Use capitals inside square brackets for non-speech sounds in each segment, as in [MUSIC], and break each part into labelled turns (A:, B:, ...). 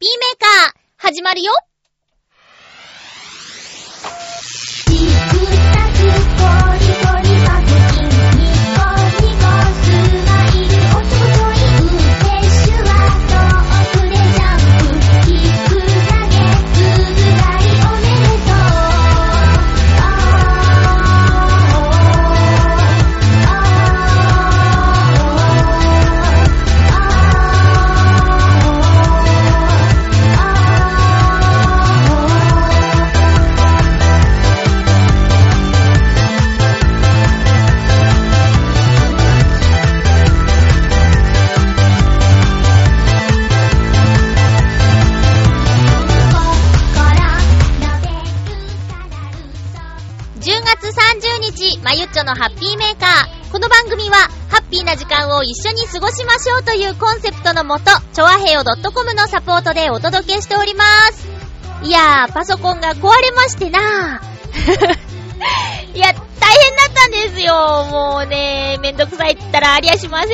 A: ピーメーカー、始まるよ。のハッピーメーカー。この番組は、ハッピーな時間を一緒に過ごしましょうというコンセプトのもと、ちょわへよ .com のサポートでお届けしております。いやー、パソコンが壊れましてな [LAUGHS] いや、大変だったんですよ。もうね、めんどくさいって言ったらありゃしません。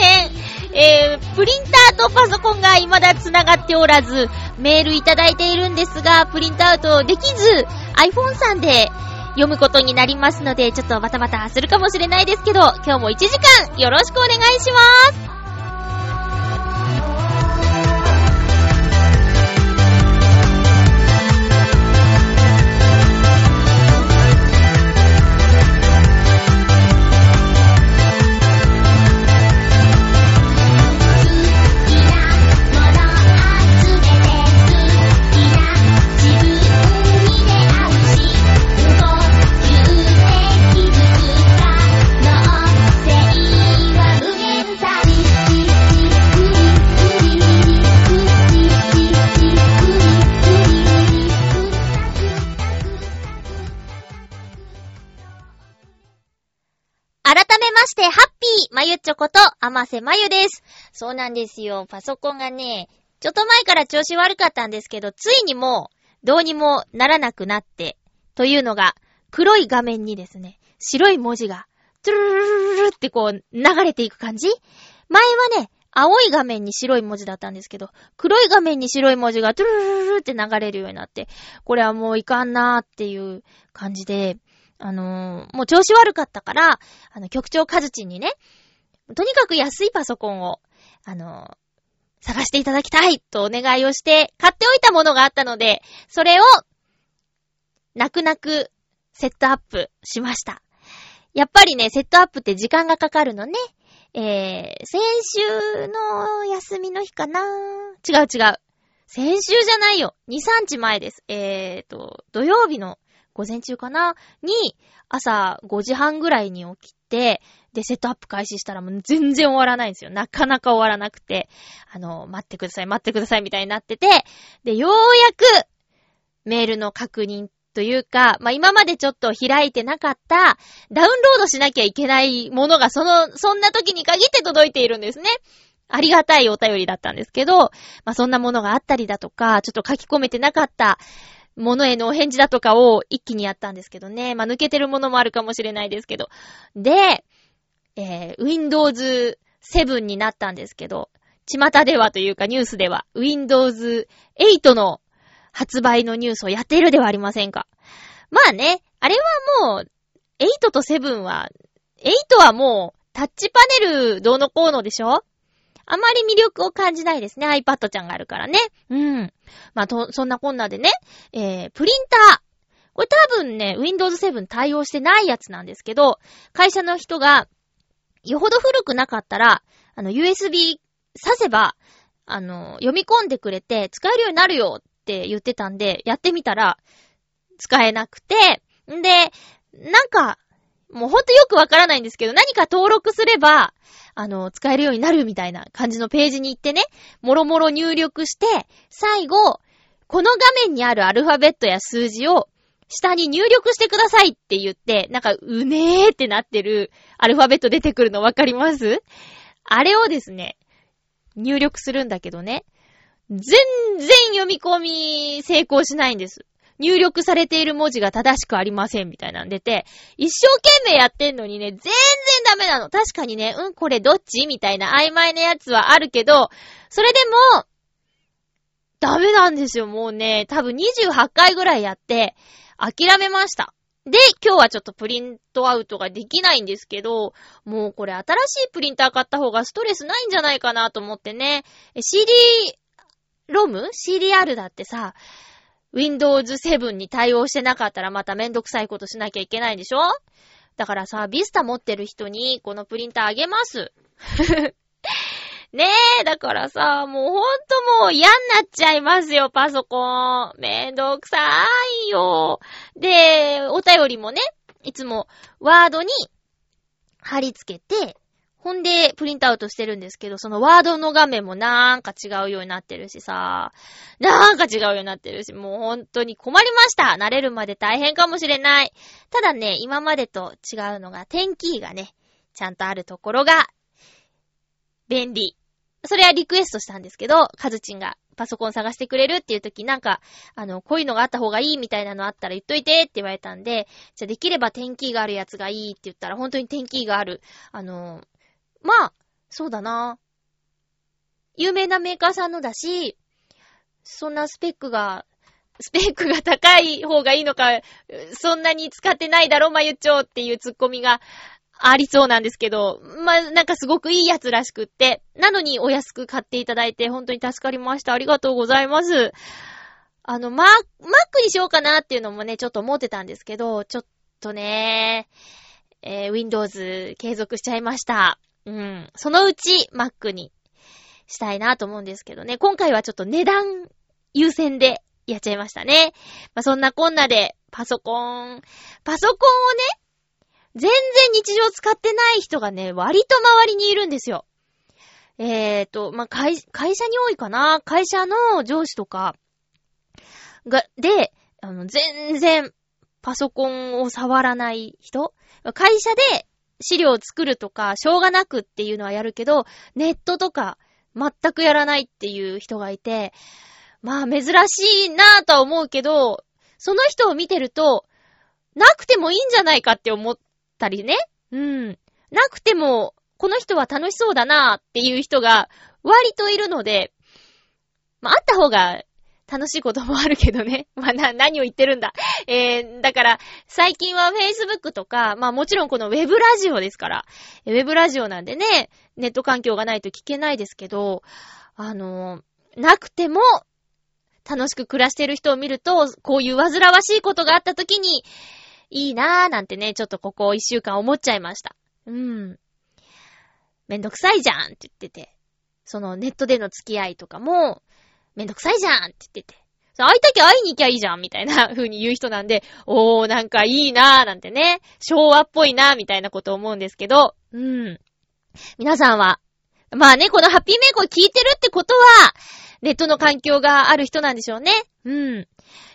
A: えー、プリンターとパソコンが未だ繋がっておらず、メールいただいているんですが、プリントアウトできず、iPhone さんで読むことになりますので、ちょっとバタバタするかもしれないですけど、今日も1時間よろしくお願いします。ゆっちょこと、あませまゆです。そうなんですよ。パソコンがね、ちょっと前から調子悪かったんですけど、ついにもう、どうにもならなくなって、というのが、黒い画面にですね、白い文字が、トゥルルルルルってこう、流れていく感じ前はね、青い画面に白い文字だったんですけど、黒い画面に白い文字がトゥルルルルって流れるようになって、これはもういかんなーっていう感じで、あのー、もう調子悪かったから、あの、局長カズチンにね、とにかく安いパソコンを、あの、探していただきたいとお願いをして、買っておいたものがあったので、それを、泣く泣くセットアップしました。やっぱりね、セットアップって時間がかかるのね。えー、先週の休みの日かな違う違う。先週じゃないよ。2、3日前です。えーと、土曜日の午前中かな？に、朝5時半ぐらいに起きて、で、セットアップ開始したらもう全然終わらないんですよ。なかなか終わらなくて、あの、待ってください、待ってくださいみたいになってて、で、ようやく、メールの確認というか、まあ、今までちょっと開いてなかった、ダウンロードしなきゃいけないものがその、そんな時に限って届いているんですね。ありがたいお便りだったんですけど、まあ、そんなものがあったりだとか、ちょっと書き込めてなかった、ものへのお返事だとかを一気にやったんですけどね。まあ、抜けてるものもあるかもしれないですけど。で、えー、Windows 7になったんですけど、巷ではというかニュースでは、Windows 8の発売のニュースをやっているではありませんか。まあね、あれはもう、8と7は、8はもう、タッチパネルどうのこうのでしょ？あまり魅力を感じないですね。iPad ちゃんがあるからね。うん。まあ、と、そんなこんなでね、えー、プリンター。これ多分ね、Windows 7対応してないやつなんですけど、会社の人が、よほど古くなかったら、あの、USB 挿せば、あの、読み込んでくれて、使えるようになるよって言ってたんで、やってみたら、使えなくて、んで、なんか、もうほんとよくわからないんですけど、何か登録すれば、あの、使えるようになるみたいな感じのページに行ってね、もろもろ入力して、最後、この画面にあるアルファベットや数字を下に入力してくださいって言って、なんか、うねーってなってるアルファベット出てくるのわかります？あれをですね、入力するんだけどね、全然読み込み成功しないんです。入力されている文字が正しくありませんみたいなん出て、一生懸命やってんのにね、全然ダメなの。確かにね、うん、これどっちみたいな曖昧なやつはあるけど、それでも、ダメだたんですよ、もうね。多分28回ぐらいやって、諦めました。で、今日はちょっとプリントアウトができないんですけど、もうこれ新しいプリンター買った方がストレスないんじゃないかなと思ってね。CD ロム ?CDR だってさ、Windows 7に対応してなかったらまためんどくさいことしなきゃいけないんでしょ？だからさ、ビスタ持ってる人にこのプリンターあげます。[LAUGHS] ねえ、だからさ、もうほんともう嫌になっちゃいますよ、パソコン。めんどくさいよ。で、お便りもね、いつもワードに貼り付けて、ほんで、プリントアウトしてるんですけど、そのワードの画面もなんか違うようになってるしさ、なんか違うようになってるし、もう本当に困りました慣れるまで大変かもしれない。ただね、今までと違うのが、天気がね、ちゃんとあるところが、便利。それはリクエストしたんですけど、カズチンがパソコン探してくれるっていう時なんか、あの、こういうのがあった方がいいみたいなのあったら言っといてって言われたんで、じゃあできれば天気があるやつがいいって言ったら本当に天気がある。あの、まあ、そうだな。有名なメーカーさんのだし、そんなスペックが、スペックが高い方がいいのか、そんなに使ってないだろ、まゆっちょっていうツッコミがありそうなんですけど、まあ、なんかすごくいいやつらしくって、なのにお安く買っていただいて本当に助かりました。ありがとうございます。あの、マー、マックにしようかなっていうのもね、ちょっと思ってたんですけど、ちょっとね、えー、Windows 継続しちゃいました。うん。そのうち Mac にしたいなと思うんですけどね。今回はちょっと値段優先でやっちゃいましたね。まあ、そんなこんなで、パソコン、パソコンをね、全然日常使ってない人がね、割と周りにいるんですよ。えーと、まあ、会、会社に多いかな会社の上司とか、が、で、あの、全然、パソコンを触らない人会社で資料を作るとか、しょうがなくっていうのはやるけど、ネットとか、全くやらないっていう人がいて、まあ珍しいなぁとは思うけど、その人を見てると、なくてもいいんじゃないかって思ったりね。うん。なくても、この人は楽しそうだなぁっていう人が割といるので、まあ、あった方が楽しいこともあるけどね。[LAUGHS] まあ、な、何を言ってるんだ。[LAUGHS] えー、だから、最近は Facebook とか、まあもちろんこの Web ラジオですから、Web ラジオなんでね、ネット環境がないと聞けないですけど、あのー、なくても、楽しく暮らしてる人を見ると、こういう煩わしいことがあった時に、いいなーなんてね、ちょっとここ一週間思っちゃいました。うん。めんどくさいじゃんって言ってて。そのネットでの付き合いとかも、めんどくさいじゃんって言ってて。会いたきゃ会いに行きゃいいじゃんみたいな風に言う人なんで、[LAUGHS] おー、なんかいいなーなんてね、昭和っぽいなーみたいなこと思うんですけど、うん。皆さんは、まあね、このハッピーメイクを聞いてるってことは、ネットの環境がある人なんでしょうね。うん。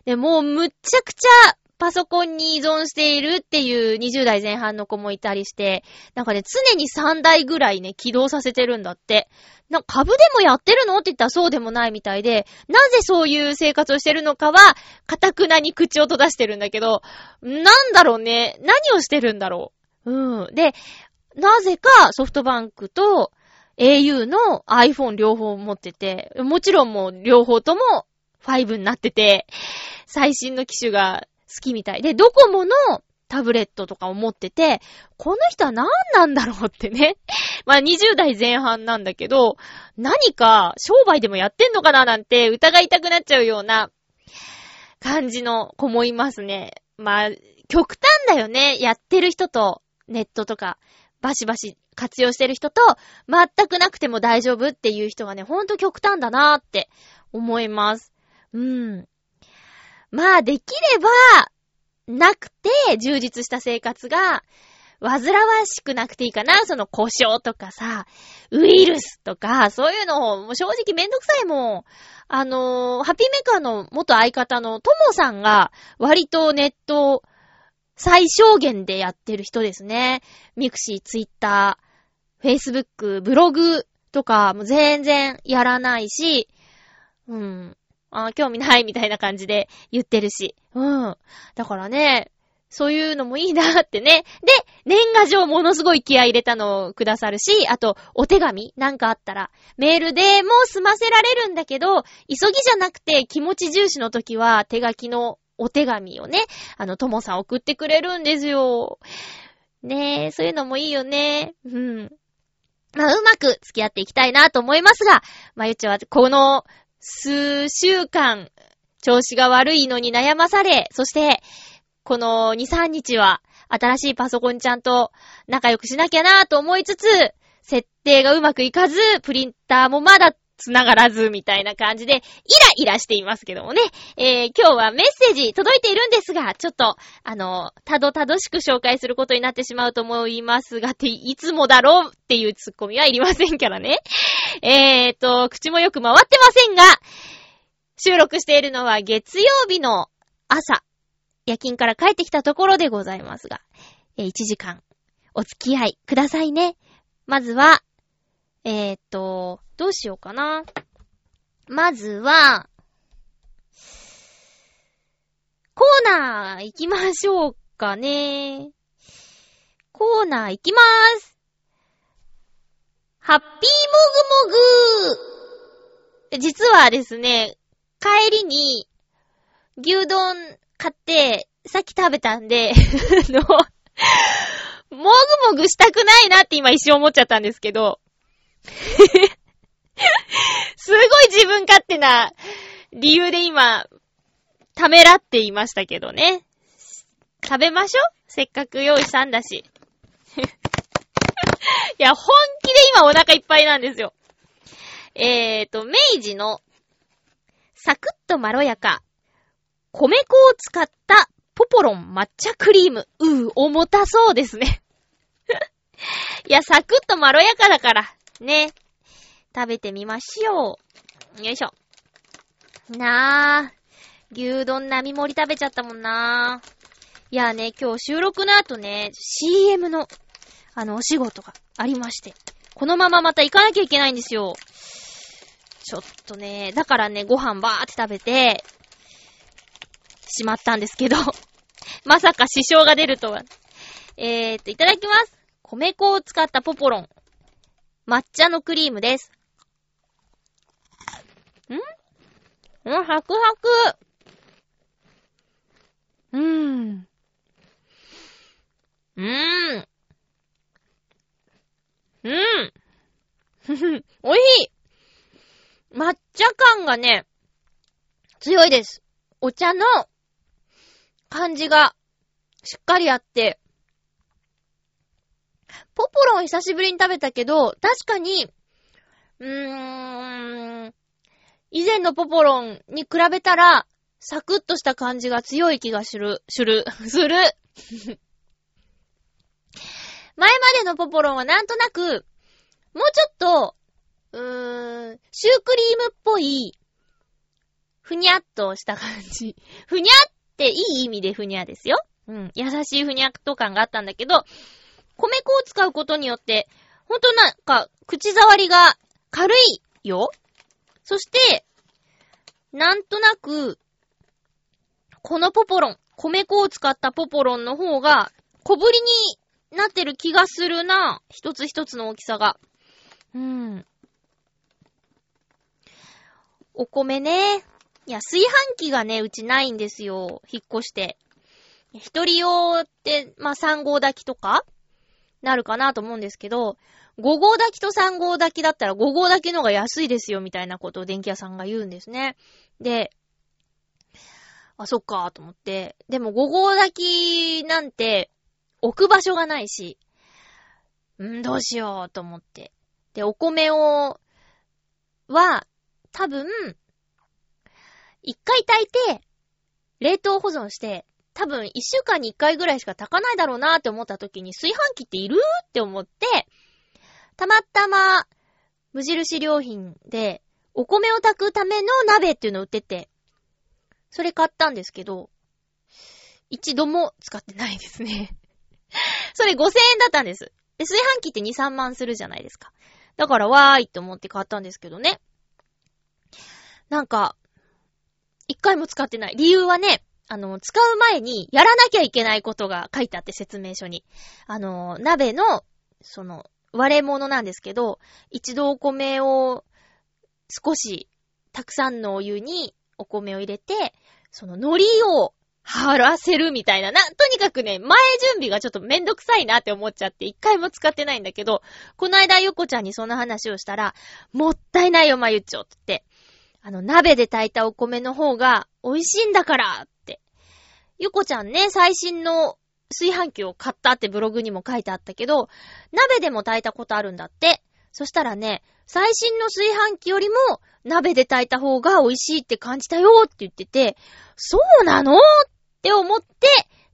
A: で、もうむっちゃくちゃパソコンに依存しているっていう20代前半の子もいたりして、なんかね、常に3台ぐらいね、起動させてるんだって。な、株でもやってるのって言ったらそうでもないみたいで、なぜそういう生活をしてるのかは、かたくなに口を閉ざしてるんだけど、なんだろうね。何をしてるんだろう。うん。で、なぜかソフトバンクと au の iPhone 両方持ってて、もちろんもう両方とも5になってて、最新の機種が好きみたいで、ドコモのタブレットとかを持ってて、この人は何なんだろうってね。[LAUGHS] まあ20代前半なんだけど、何か商売でもやってんのかななんて疑いたくなっちゃうような感じの子もいますね。まあ、極端だよね。やってる人とネットとかバシバシ活用してる人と全くなくても大丈夫っていう人がね、ほんと極端だなーって思います。うん。まあ、できれば、なくて、充実した生活が、煩わしくなくていいかな。その故障とかさ、ウイルスとか、そういうのを、正直めんどくさいもん。あのー、 HappyMaker の元相方のトモさんが、割とネット、最小限でやってる人ですね。 mixi、Twitter、Facebook、ブログとか、もう全然やらないし、うん。あ興味ないみたいな感じで言ってるし。うん。だからね、そういうのもいいなってね。で、年賀状ものすごい気合い入れたのをくださるし、あと、お手紙なんかあったら、メールでもう済ませられるんだけど、急ぎじゃなくて気持ち重視の時は手書きのお手紙をね、あの、ともさん送ってくれるんですよ。ねえ、そういうのもいいよね。うん。まあ、うまく付き合っていきたいなと思いますが、まゆちはこの数週間、調子が悪いのに悩まされ、そして、この2、3日は、新しいパソコンちゃんと仲良くしなきゃなぁと思いつつ、設定がうまくいかず、プリンターもまだ繋がらず、みたいな感じで、イライラしていますけどもね。えー、今日はメッセージ届いているんですが、ちょっと、あの、たどたどしく紹介することになってしまうと思いますが、て、いつもだろうっていうツッコミはいりませんからね。えーと、口もよく回ってませんが、収録しているのは月曜日の朝、夜勤から帰ってきたところでございますが、えー、1時間お付き合いくださいね。まずは、えーと、どうしようかな。まずは、コーナー行きましょうかね。コーナー行きまーす。ハッピーもぐもぐ実はですね、帰りに牛丼買って、さっき食べたんで [LAUGHS] の、もぐもぐしたくないなって今一瞬思っちゃったんですけど [LAUGHS] すごい自分勝手な理由で今、ためらっていましたけどね。食べましょせっかく用意したんだし。[LAUGHS] いや、本気で今お腹いっぱいなんですよ。えーと、明治のサクッとまろやか、米粉を使ったポポロン抹茶クリーム。うー、重たそうですね。[LAUGHS] いや、サクッとまろやかだから、ね。食べてみましょう。よいしょ。なぁ。牛丼並盛り食べちゃったもんなぁ。いやね、今日収録の後ね、CM の、あの、お仕事がありまして。このまままた行かなきゃいけないんですよ。ちょっとね、だからね、ご飯ばーって食べて、しまったんですけど、[LAUGHS] まさか支障が出るとは。えーっと、いただきます。米粉を使ったポポロン。抹茶のクリームです。ん？うん、サクサク。うーん。うーん。うーん。ふふおいしい抹茶感がね、強いです。お茶の感じがしっかりあって、ポポロン久しぶりに食べたけど、確かに、うーん、以前のポポロンに比べたら、サクッとした感じが強い気がする、する、[LAUGHS] する。前までのポポロンはなんとなく、もうちょっと、うーん、シュークリームっぽい、ふにゃっとした感じ。[LAUGHS] ふにゃっていい意味でふにゃですよ。うん。優しいふにゃっと感があったんだけど、米粉を使うことによって、ほんとなんか、口触りが軽いよ。そして、なんとなく、このポポロン、米粉を使ったポポロンの方が、小ぶりになってる気がするな。一つ一つの大きさが。うん。お米ね。いや、炊飯器がね、うちないんですよ。引っ越して。一人用って、まあ、3号炊きとかなるかなと思うんですけど、5号炊きと3号炊きだったら5号炊きの方が安いですよ、みたいなことを電気屋さんが言うんですね。で、あ、そっか、と思って。でも5号炊きなんて置く場所がないし、んどうしようと思って。で、お米を、は、多分、一回炊いて、冷凍保存して、多分一週間に一回ぐらいしか炊かないだろうなって思った時に炊飯器っている？って思って、たまたま、無印良品で、お米を炊くための鍋っていうのを売ってて、それ買ったんですけど、一度も使ってないですね [LAUGHS] それ5000円だったんです。で、炊飯器って2、3万するじゃないですか。だからわーいって思って買ったんですけどね。なんか、一回も使ってない。理由はね、あの、使う前にやらなきゃいけないことが書いてあって説明書に。あの、鍋の、その、割れ物なんですけど、一度お米を少し、たくさんのお湯にお米を入れて、その海苔を貼らせるみたいな。な、とにかくね、前準備がちょっとめんどくさいなって思っちゃって一回も使ってないんだけど、この間ゆこちゃんにその話をしたら、もったいないよ、まゆっちょって。あの、鍋で炊いたお米の方が美味しいんだからっ。ゆこちゃんね、最新の炊飯器を買ったってブログにも書いてあったけど、鍋でも炊いたことあるんだって。そしたらね、最新の炊飯器よりも鍋で炊いた方が美味しいって感じたよって言ってて、そうなのって思って、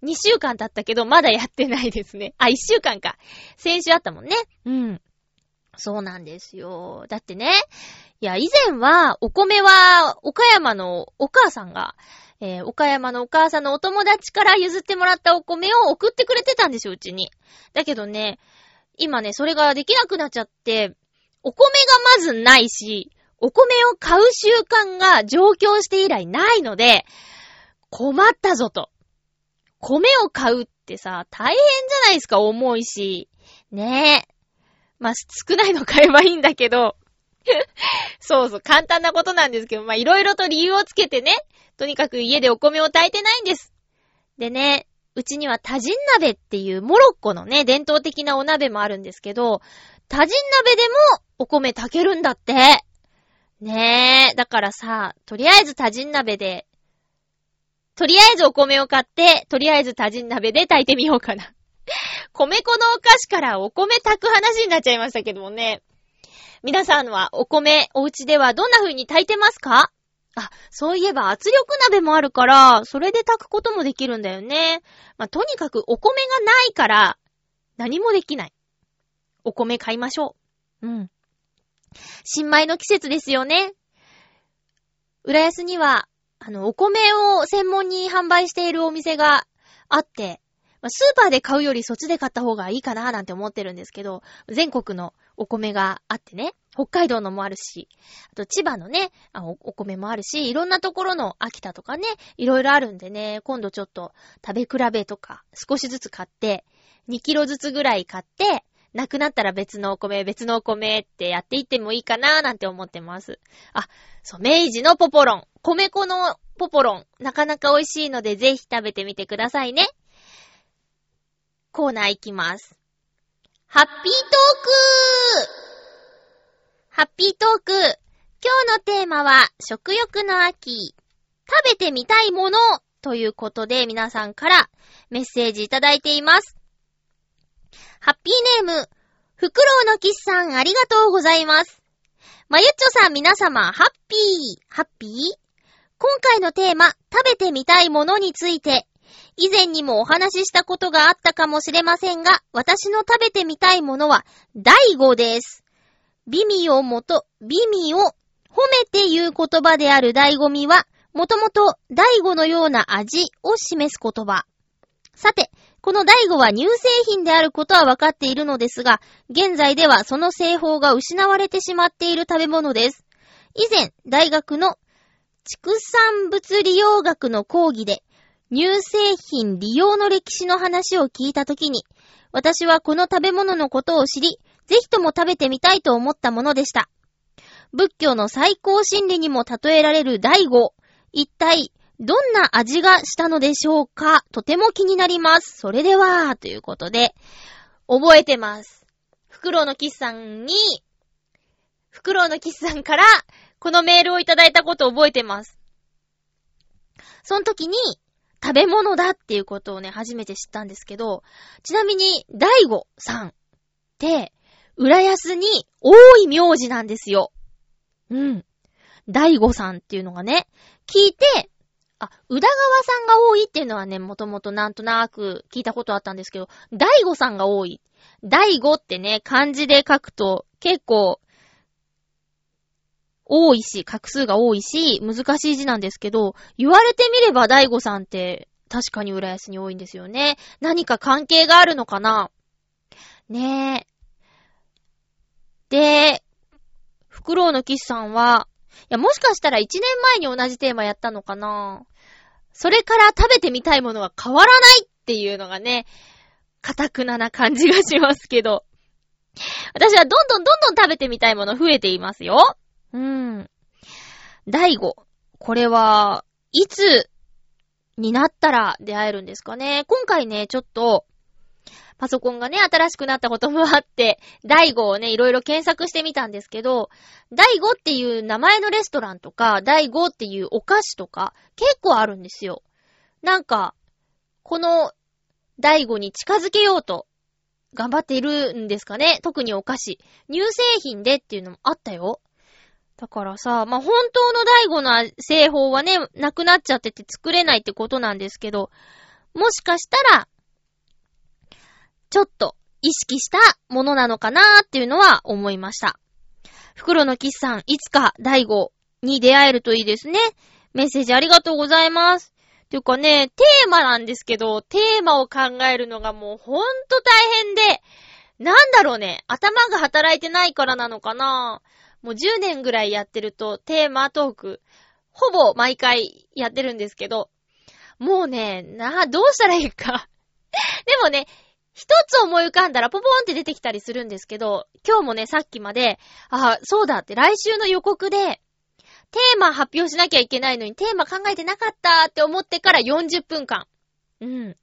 A: 2週間経ったけど、まだやってないですね。あ、1週間か。先週あったもんね。うん。そうなんですよ。だってね、いや、以前は、お米は、岡山のお母さんが、えー、岡山のお母さんのお友達から譲ってもらったお米を送ってくれてたんですよ、うちに。だけどね、今ね、それができなくなっちゃって、お米がまずないし、お米を買う習慣が上京して以来ないので、困ったぞと。米を買うってさ、大変じゃないですか、重いし。ねえ。まあ、少ないの買えばいいんだけど、[LAUGHS] そうそう、簡単なことなんですけど、まあ、いろいろと理由をつけてね、とにかく家でお米を炊いてないんです。でね、うちには多人鍋っていうモロッコのね、伝統的なお鍋もあるんですけど、多人鍋でもお米炊けるんだって。ねえ、だからさ、とりあえず多人鍋で、とりあえずお米を買って、とりあえず多人鍋で炊いてみようかな。[LAUGHS] 米粉のお菓子からお米炊く話になっちゃいましたけどもね。皆さんはお米、お家ではどんな風に炊いてますか？あ、そういえば圧力鍋もあるから、それで炊くこともできるんだよね。まあ、とにかくお米がないから、何もできない。お米買いましょう。うん。新米の季節ですよね。浦安には、あの、お米を専門に販売しているお店があって、スーパーで買うよりそっちで買った方がいいかななんて思ってるんですけど、全国のお米があってね、北海道のもあるし、あと千葉のねお、米もあるし、いろんなところの秋田とかね、いろいろあるんでね、今度ちょっと食べ比べとか少しずつ買って、2キロずつぐらい買って、なくなったら別のお米、別のお米ってやっていってもいいかなーなんて思ってます。あ、そう、明治のポポロン。米粉のポポロン。なかなか美味しいのでぜひ食べてみてくださいね。コーナーいきます。ハッピートークハッピートーク。今日のテーマは、食欲の秋。食べてみたいものということで、皆さんからメッセージいただいています。ハッピーネーム、フクロウのキスさん、ありがとうございます。まゆっちょさん、皆様、ハッピー、ハッピー？今回のテーマ、食べてみたいものについて、以前にもお話ししたことがあったかもしれませんが、私の食べてみたいものは、大悟です。美味をもと、美味を褒めて言う言葉である醍醐味は、もともと醍醐のような味を示す言葉。さて、この醍醐は乳製品であることは分かっているのですが、現在ではその製法が失われてしまっている食べ物です。以前、大学の畜産物利用学の講義で、乳製品利用の歴史の話を聞いたときに、私はこの食べ物のことを知り、ぜひとも食べてみたいと思ったものでした。仏教の最高真理にも例えられる大悟。一体、どんな味がしたのでしょうか？とても気になります。それでは、ということで、覚えてます。フクロウのキスさんに、フクロウのキスさんから、このメールをいただいたことを覚えてます。その時に、食べ物だっていうことをね、初めて知ったんですけど、ちなみに、大悟さんって、浦安に多い名字なんですよ。うん。大悟さんっていうのがね、聞いて、あ、宇田川さんが多いっていうのはね、もともとなんとなく聞いたことあったんですけど、大悟さんが多い。大悟ってね、漢字で書くと結構多いし、画数が多いし、難しい字なんですけど、言われてみれば大悟さんって確かに浦安に多いんですよね。何か関係があるのかな？ねえ。で、フクロウのキスさんは、いや、もしかしたら1年前に同じテーマやったのかな？それから食べてみたいものは変わらないっていうのがね、かたくなな感じがしますけど。私はどんどんどんどん食べてみたいもの増えていますよ。うん。第5。これは、いつになったら出会えるんですかね？今回ね、ちょっと、パソコンがね、新しくなったこともあって、第5をね、いろいろ検索してみたんですけど、第5っていう名前のレストランとか、第5っていうお菓子とか、結構あるんですよ。なんか、この第5に近づけようと、頑張っているんですかね？特にお菓子。乳製品でっていうのもあったよ。だからさ、まあ、本当の第5の製法はね、なくなっちゃってて作れないってことなんですけど、もしかしたら、ちょっと意識したものなのかなーっていうのは思いました。袋のキスさん、いつか第5に出会えるといいですね。メッセージありがとうございます。ていうかね、テーマなんですけど、テーマを考えるのがもうほんと大変で、なんだろうね、頭が働いてないからなのかなもう10年ぐらいやってると、テーマトーク、ほぼ毎回やってるんですけど、もうね、なあ、どうしたらいいか [LAUGHS] でもね、一つ思い浮かんだらポポンって出てきたりするんですけど、今日もね、さっきまで、あ、そうだって来週の予告で、テーマ発表しなきゃいけないのにテーマ考えてなかったって思ってから40分間。うん。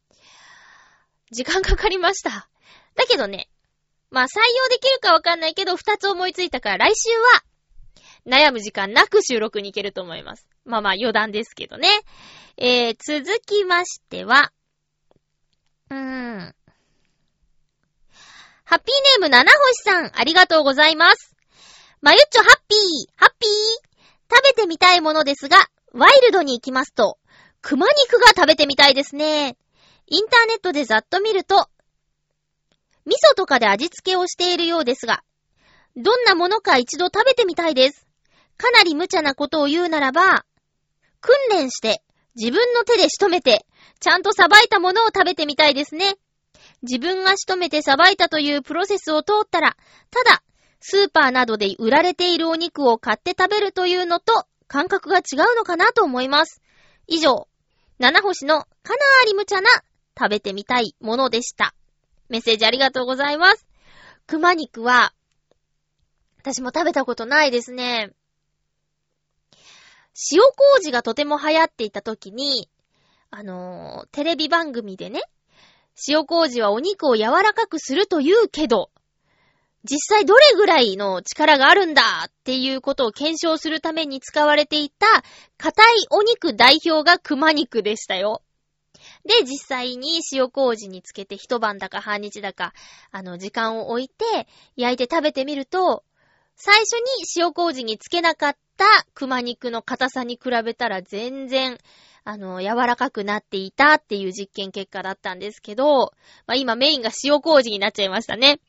A: 時間かかりました。だけどね、まあ採用できるかわかんないけど、二つ思いついたから来週は、悩む時間なく収録に行けると思います。まあまあ余談ですけどね。えー、続きましては、うーん。ハッピーネーム七星さん、ありがとうございます。まゆっちょハッピー、ハッピー。食べてみたいものですが、ワイルドに行きますと、熊肉が食べてみたいですね。インターネットでざっと見ると、味噌とかで味付けをしているようですが、どんなものか一度食べてみたいです。かなり無茶なことを言うならば、訓練して、自分の手で仕留めて、ちゃんとさばいたものを食べてみたいですね。自分が仕留めてさばいたというプロセスを通ったら、ただ、スーパーなどで売られているお肉を買って食べるというのと、感覚が違うのかなと思います。以上、七星のかなーり無茶な食べてみたいものでした。メッセージありがとうございます。熊肉は、私も食べたことないですね。塩麹がとても流行っていた時に、あのー、テレビ番組でね、塩麹はお肉を柔らかくすると言うけど、実際どれぐらいの力があるんだっていうことを検証するために使われていた硬いお肉代表が熊肉でしたよ。で、実際に塩麹につけて一晩だか半日だか、あの、時間を置いて焼いて食べてみると、最初に塩麹につけなかった熊肉の硬さに比べたら全然あの、柔らかくなっていたっていう実験結果だったんですけど、まあ、今メインが塩麹になっちゃいましたね。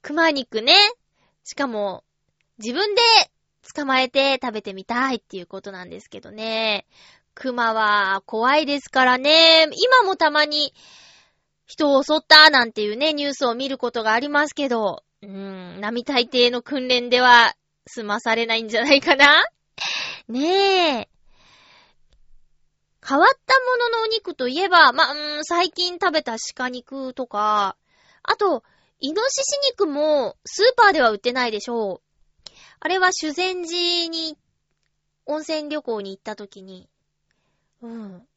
A: 熊肉ね。しかも、自分で捕まえて食べてみたいっていうことなんですけどね。熊は怖いですからね。今もたまに人を襲ったなんていうね、ニュースを見ることがありますけど、うーん、並大抵の訓練では済まされないんじゃないかなねえ。変わったもののお肉といえば、まうん、最近食べた鹿肉とか、あと、イノシシ肉もスーパーでは売ってないでしょう。あれは修善寺に温泉旅行に行った時に、うん。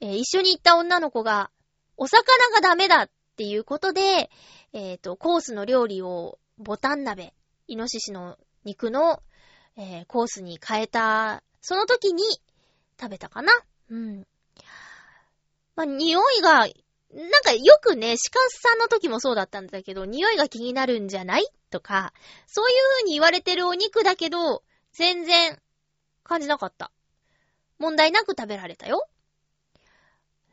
A: えー、一緒に行った女の子が、お魚がダメだっていうことで、えっ、ー、と、コースの料理をボタン鍋、イノシシの肉の、えー、コースに変えた、その時に食べたかな？うん。まあ、匂いが、なんかよくね、鹿さんの時もそうだったんだけど、匂いが気になるんじゃない？とか、そういう風に言われてるお肉だけど、全然感じなかった。問題なく食べられたよ。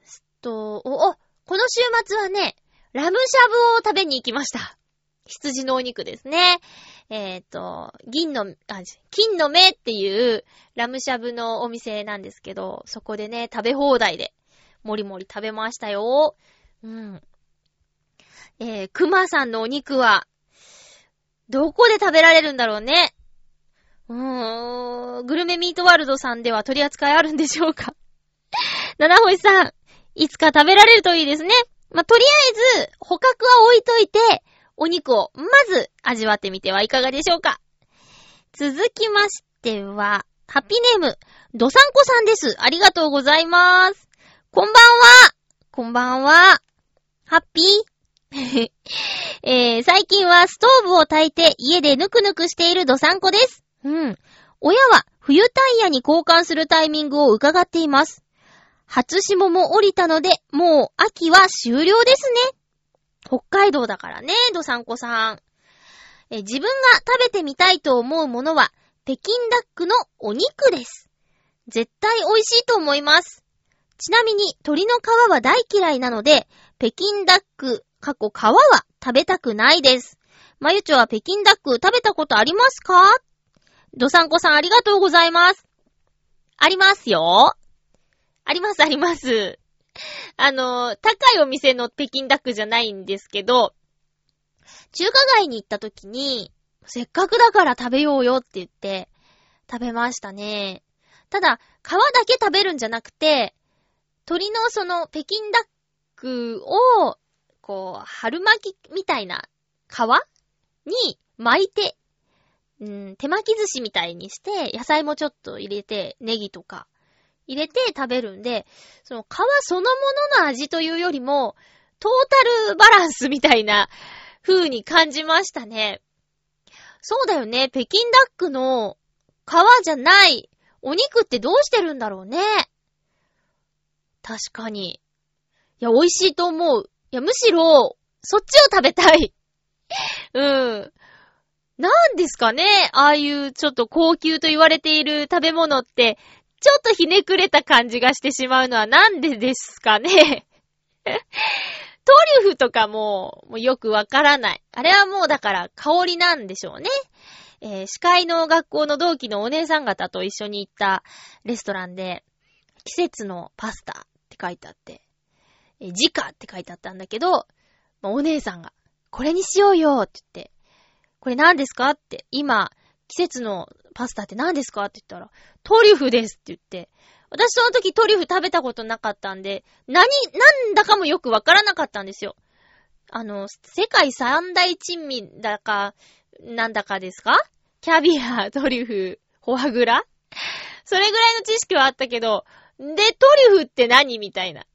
A: すっと、お、お、この週末はね、ラムシャブを食べに行きました。羊のお肉ですね。えっ、ー、と、銀の、あ、金の目っていうラムシャブのお店なんですけど、そこでね、食べ放題で、もりもり食べましたよ。うん。えー、熊さんのお肉は、どこで食べられるんだろうね。うーん、グルメミートワールドさんでは取り扱いあるんでしょうか？[LAUGHS] 七星さん、いつか食べられるといいですね。まあ、とりあえず、捕獲は置いといて、お肉をまず味わってみてはいかがでしょうか。続きましては、ハッピーネーム、ドサンコさんです。ありがとうございます。こんばんは。こんばんは。ハッピー [LAUGHS] えー、最近はストーブを焚いて家でぬくぬくしているドサンコです。うん。親は冬タイヤに交換するタイミングを伺っています。初霜も降りたので、もう秋は終了ですね。北海道だからね、ドサンコさん。え自分が食べてみたいと思うものは、北京ダックのお肉です。絶対美味しいと思います。ちなみに、鶏の皮は大嫌いなので、北京ダック、過去皮は食べたくないです。まゆちょは北京ダック食べたことありますか？ドサンコさんありがとうございます。ありますよ。ありますあります。あの、高いお店の北京ダックじゃないんですけど、中華街に行った時に、せっかくだから食べようよって言って、食べましたね。ただ、皮だけ食べるんじゃなくて、鶏のその北京ダックを、こう、春巻きみたいな皮に巻いて、うん、手巻き寿司みたいにして、野菜もちょっと入れて、ネギとか入れて食べるんで、その皮そのものの味というよりも、トータルバランスみたいな風に感じましたね。そうだよね。北京ダックの皮じゃないお肉ってどうしてるんだろうね。確かに。いや、美味しいと思う。いや、むしろ、そっちを食べたい。うん。なんですかね？ああいうちょっと高級と言われている食べ物って、ちょっとひねくれた感じがしてしまうのはなんでですかね？[LAUGHS] トリュフとかも、もよくわからない。あれはもうだから香りなんでしょうね。えー、司会の学校の同期のお姉さん方と一緒に行ったレストランで、季節のパスタって書いてあって、えー、時価って書いてあったんだけど、まあ、お姉さんが、これにしようよって言って、これ何ですかって、今、季節のパスタって何ですかって言ったら、トリュフですって言って、私その時トリュフ食べたことなかったんで、何、なんだかもよくわからなかったんですよ。あの、世界三大珍味だか、なんだかですか？キャビア、トリュフ、フォアグラ？それぐらいの知識はあったけど、で、トリュフって何みたいな。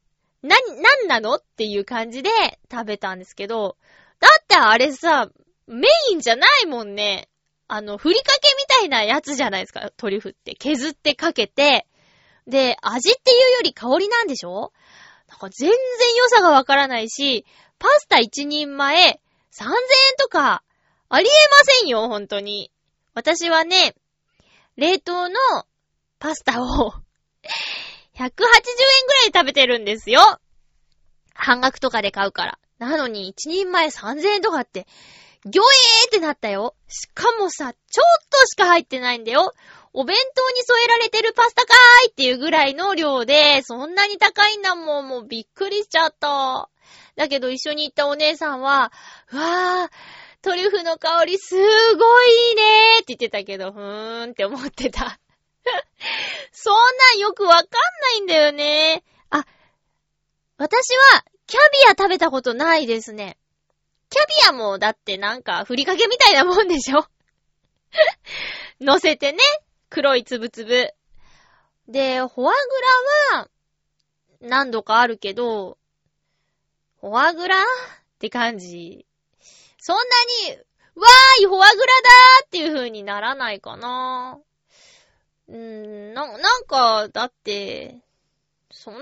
A: な、なんなの？っていう感じで食べたんですけど、だってあれさ、メインじゃないもんね。あの、ふりかけみたいなやつじゃないですか、トリュフって。削ってかけて、で、味っていうより香りなんでしょ？なんか全然良さがわからないし、パスタ一人前3000円とか、ありえませんよ、ほんとに。私はね、冷凍のパスタを [LAUGHS] 180円ぐらい食べてるんですよ。半額とかで買うから。なのに、一人前3000円とかって、ギョエーってなったよ。しかもさ、ちょっとしか入ってないんだよ。お弁当に添えられてるパスタかーいっていうぐらいの量で、そんなに高いんだもん。もうびっくりしちゃった。だけど一緒に行ったお姉さんは、うわー、トリュフの香りすごいいいねーって言ってたけど、ふーんって思ってた。[LAUGHS] そんなんよくわかんないんだよね。あ、私はキャビア食べたことないですね。キャビアもだってなんかふりかけみたいなもんでしょ？[LAUGHS] 乗せてね、黒いつぶつぶ。で、フォアグラは何度かあるけど、フォアグラって感じ。そんなに、わーい、フォアグラだーっていう風にならないかな。うーん、な、なんか、だって、そんな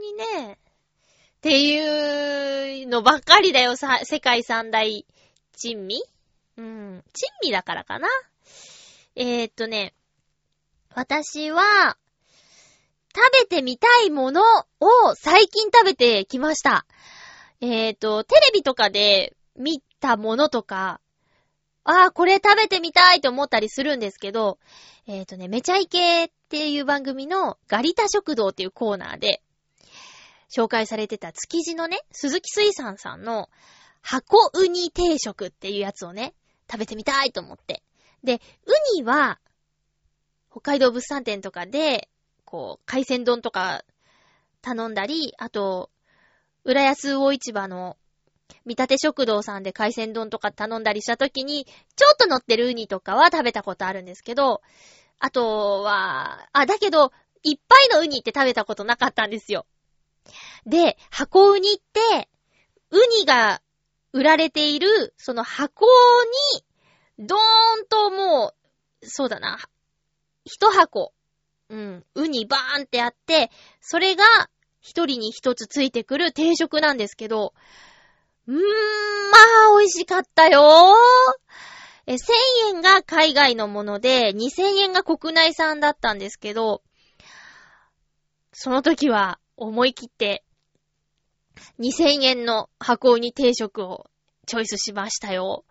A: にね、っていうのばっかりだよ、さ、世界三大珍味？うん、珍味だからかな？えー、っとね、私は、食べてみたいものを最近食べてきました。えー、っと、テレビとかで見たものとか、ああ、これ食べてみたいと思ったりするんですけど、えっ、とね、めちゃイケっていう番組のガリタ食堂っていうコーナーで、紹介されてた築地のね、鈴木水産さんの箱ウニ定食っていうやつをね、食べてみたいと思って。で、ウニは、北海道物産展とかで、こう、海鮮丼とか頼んだり、あと、浦安魚市場の見立て食堂さんで海鮮丼とか頼んだりした時に、ちょっと乗ってるウニとかは食べたことあるんですけど、あとは、あ、だけど、いっぱいのウニって食べたことなかったんですよ。で、箱ウニって、ウニが売られている、その箱に、ドーンともう、そうだな、一箱、うん、ウニバーンってあって、それが一人に一つついてくる定食なんですけど、うーん、まあ、美味しかったよ。え、1000円が海外のもので、2000円が国内産だったんですけど、その時は思い切って2000円の箱売り定食をチョイスしましたよ。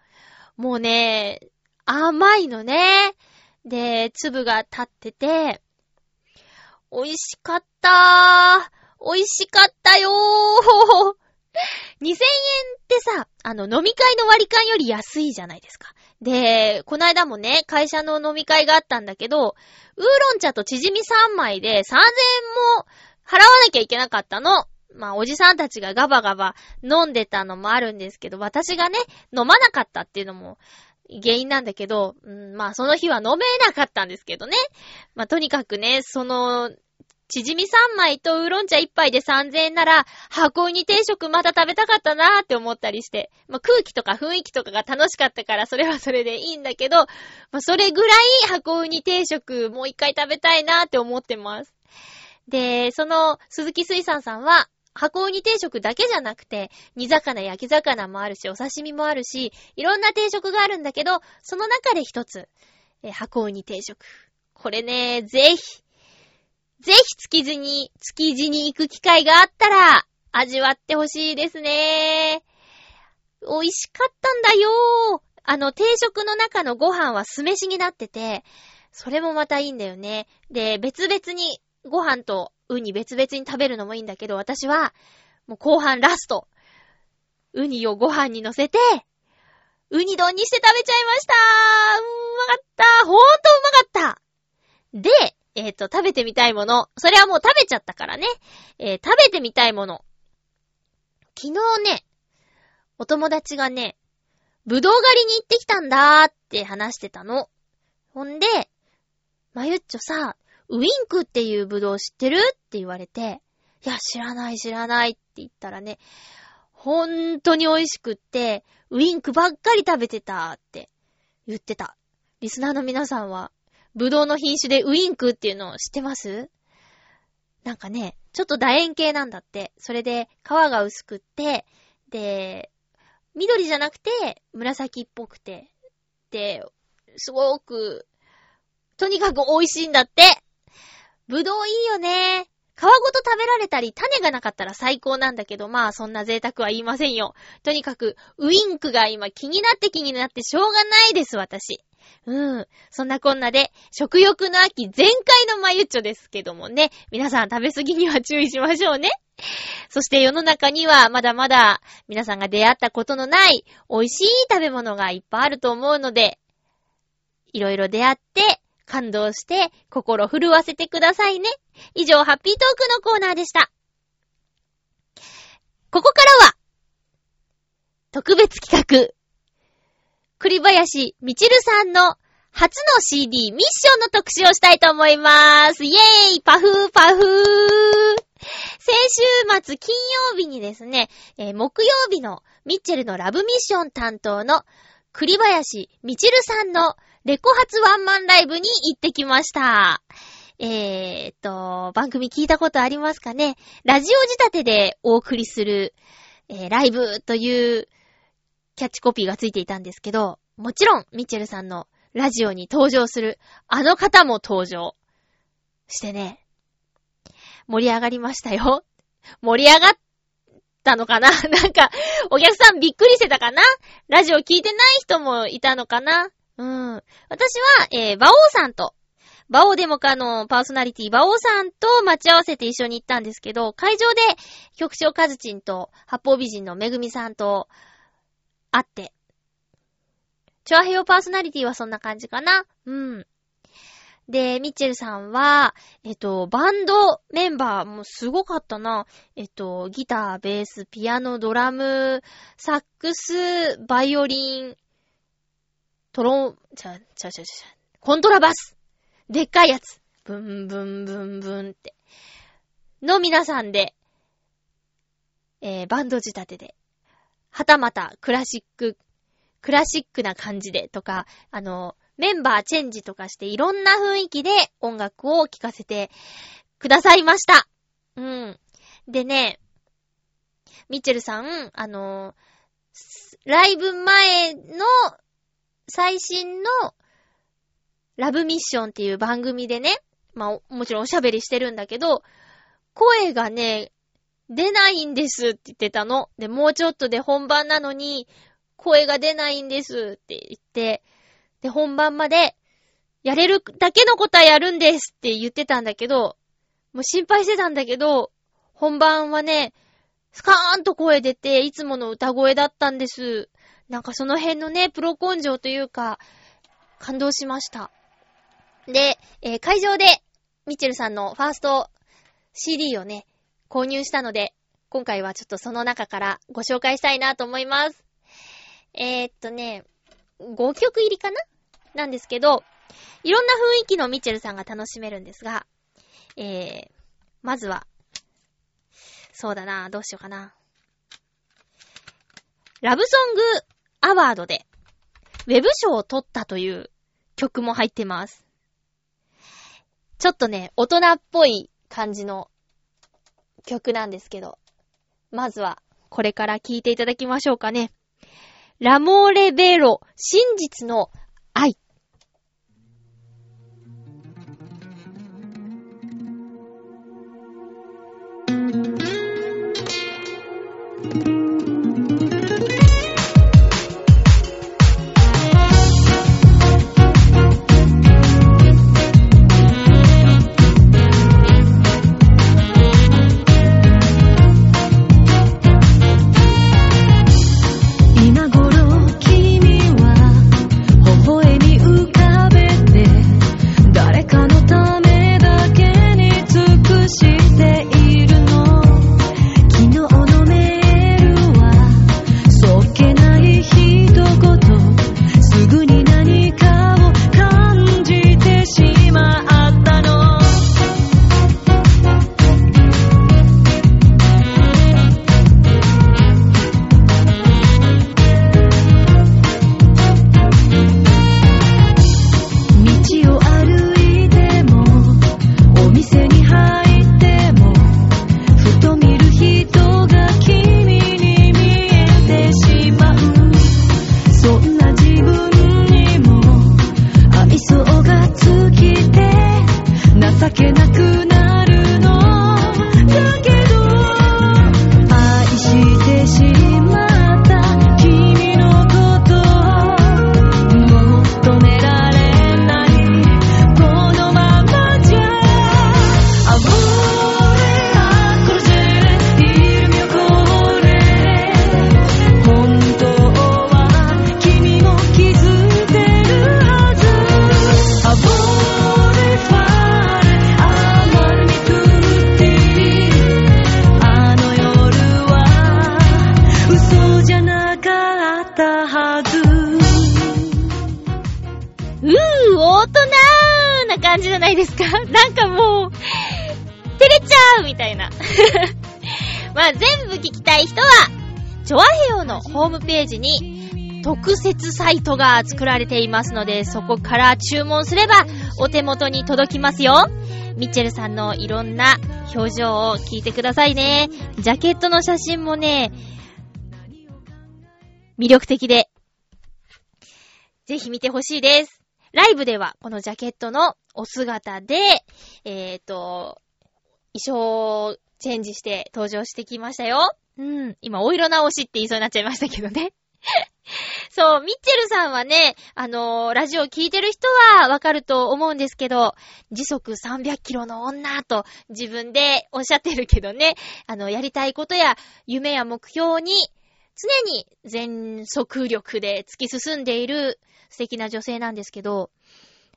A: もうね、甘いのね。で、粒が立ってて、美味しかったー。美味しかったよー。[LAUGHS] 2000円ってさ、あの、飲み会の割り勘より安いじゃないですか。で、この間もね、会社の飲み会があったんだけど、ウーロン茶とチヂミ3枚で3000円も払わなきゃいけなかったの。まあ、おじさんたちがガバガバ飲んでたのもあるんですけど、私がね、飲まなかったっていうのも原因なんだけど、うん、まあ、その日は飲めなかったんですけどね。まあ、とにかくね、その、ちじみ3枚とウーロン茶1杯で3000円なら、箱に定食また食べたかったなーって思ったりして、まあ、空気とか雰囲気とかが楽しかったから、それはそれでいいんだけど、まあ、それぐらい箱に定食もう一回食べたいなーって思ってます。で、その、鈴木水産さんは、箱ウニ定食だけじゃなくて、煮魚、焼き魚もあるし、お刺身もあるし、いろんな定食があるんだけど、その中で一つ、え箱ウニ定食。これね、ぜひ、ぜひ築地に、築地に行く機会があったら、味わってほしいですね。美味しかったんだよ。あの、定食の中のご飯は酢飯になってて、それもまたいいんだよね。で、別々にご飯とウニ別々に食べるのもいいんだけど、私は、もう後半ラスト、ウニをご飯に乗せて、ウニ丼にして食べちゃいましたうまかったほんとうまかったで、えっ、ー、と、食べてみたいもの。それはもう食べちゃったからね。えー、食べてみたいもの。昨日ね、お友達がね、ぶどう狩りに行ってきたんだーって話してたの。ほんで、まゆっちょさ、ウィンクっていうブドウ知ってる？って言われて、いや、知らない知らないって言ったらね、ほんとに美味しくって、ウィンクばっかり食べてたって言ってた。リスナーの皆さんは、ブドウの品種でウィンクっていうのを知ってます？なんかね、ちょっと楕円形なんだって。それで、皮が薄くって、で、緑じゃなくて、紫っぽくて、で、すごく、とにかく美味しいんだって。ぶどういいよね。皮ごと食べられたり、種がなかったら最高なんだけど、まあそんな贅沢は言いませんよ。とにかく、ウィンクが今気になって気になってしょうがないです、私。うん。そんなこんなで、食欲の秋全開のまゆっちょですけどもね。皆さん食べ過ぎには注意しましょうね。そして世の中にはまだまだ皆さんが出会ったことのない美味しい食べ物がいっぱいあると思うので、いろいろ出会って感動して心震わせてくださいね。以上、ハッピートークのコーナーでした。ここからは、特別企画、栗林みちるさんの初の CD ミッションの特集をしたいと思います。イェーイパフーパフー先週末金曜日にですね、えー、木曜日のミッチェルのラブミッション担当の栗林みちるさんのレコ発ワンマンライブに行ってきました。えー、っと、番組聞いたことありますかね？ラジオ仕立てでお送りする、えー、ライブというキャッチコピーがついていたんですけど、もちろん、ミッチェルさんのラジオに登場するあの方も登場してね、盛り上がりましたよ。盛り上がったのかな？[LAUGHS] なんか、お客さんびっくりしてたかな？ラジオ聞いてない人もいたのかな？うん。私は、えー、馬王さんと、馬王デモカのパーソナリティ、馬王さんと待ち合わせて一緒に行ったんですけど、会場で、局長カズチンと、八方美人のめぐみさんと、会って、チョアヘヨパーソナリティはそんな感じかなうん。で、ミッチェルさんは、えっと、バンドメンバーもすごかったな。えっと、ギター、ベース、ピアノ、ドラム、サックス、バイオリン、トロン、ちゃ、ちゃちゃちゃ、コントラバス。でっかいやつ。ブンブンブンブンって。の皆さんで、えー、バンド仕立てで。はたまた、クラシック、クラシックな感じでとか、あの、メンバーチェンジとかしていろんな雰囲気で音楽を聴かせてくださいました。うん。でね、ミッチェルさん、あの、ライブ前の最新のラブミッションっていう番組でね、まあ、もちろんおしゃべりしてるんだけど、声がね、出ないんですって言ってたの。で、もうちょっとで本番なのに、声が出ないんですって言って、で、本番まで、やれるだけのことはやるんですって言ってたんだけど、もう心配してたんだけど、本番はね、スカーンと声出て、いつもの歌声だったんです。なんかその辺のね、プロ根性というか、感動しました。で、えー、会場で、ミチェルさんのファースト CD をね、購入したので、今回はちょっとその中からご紹介したいなと思います。えー、っとね、5曲入りかな？なんですけど、いろんな雰囲気のミチェルさんが楽しめるんですが、えー、まずは、そうだな、どうしようかな。ラブソングアワードで、ウェブ賞を取ったという曲も入ってます。ちょっとね、大人っぽい感じの曲なんですけど、まずは、これから聴いていただきましょうかね。ラモーレベロ、真実の愛。サイトが作られていますので、そこから注文すればお手元に届きますよ。ミッチェルさんのいろんな表情を聞いてくださいね。ジャケットの写真もね、魅力的で、ぜひ見てほしいです。ライブではこのジャケットのお姿で、えっ、ー、と、衣装チェンジして登場してきましたよ。うん。今、お色直しって言いそうになっちゃいましたけどね。[LAUGHS] そう、ミッチェルさんはね、あのー、ラジオ聞いてる人はわかると思うんですけど、時速300キロの女と自分でおっしゃってるけどね、あの、やりたいことや夢や目標に常に全速力で突き進んでいる素敵な女性なんですけど、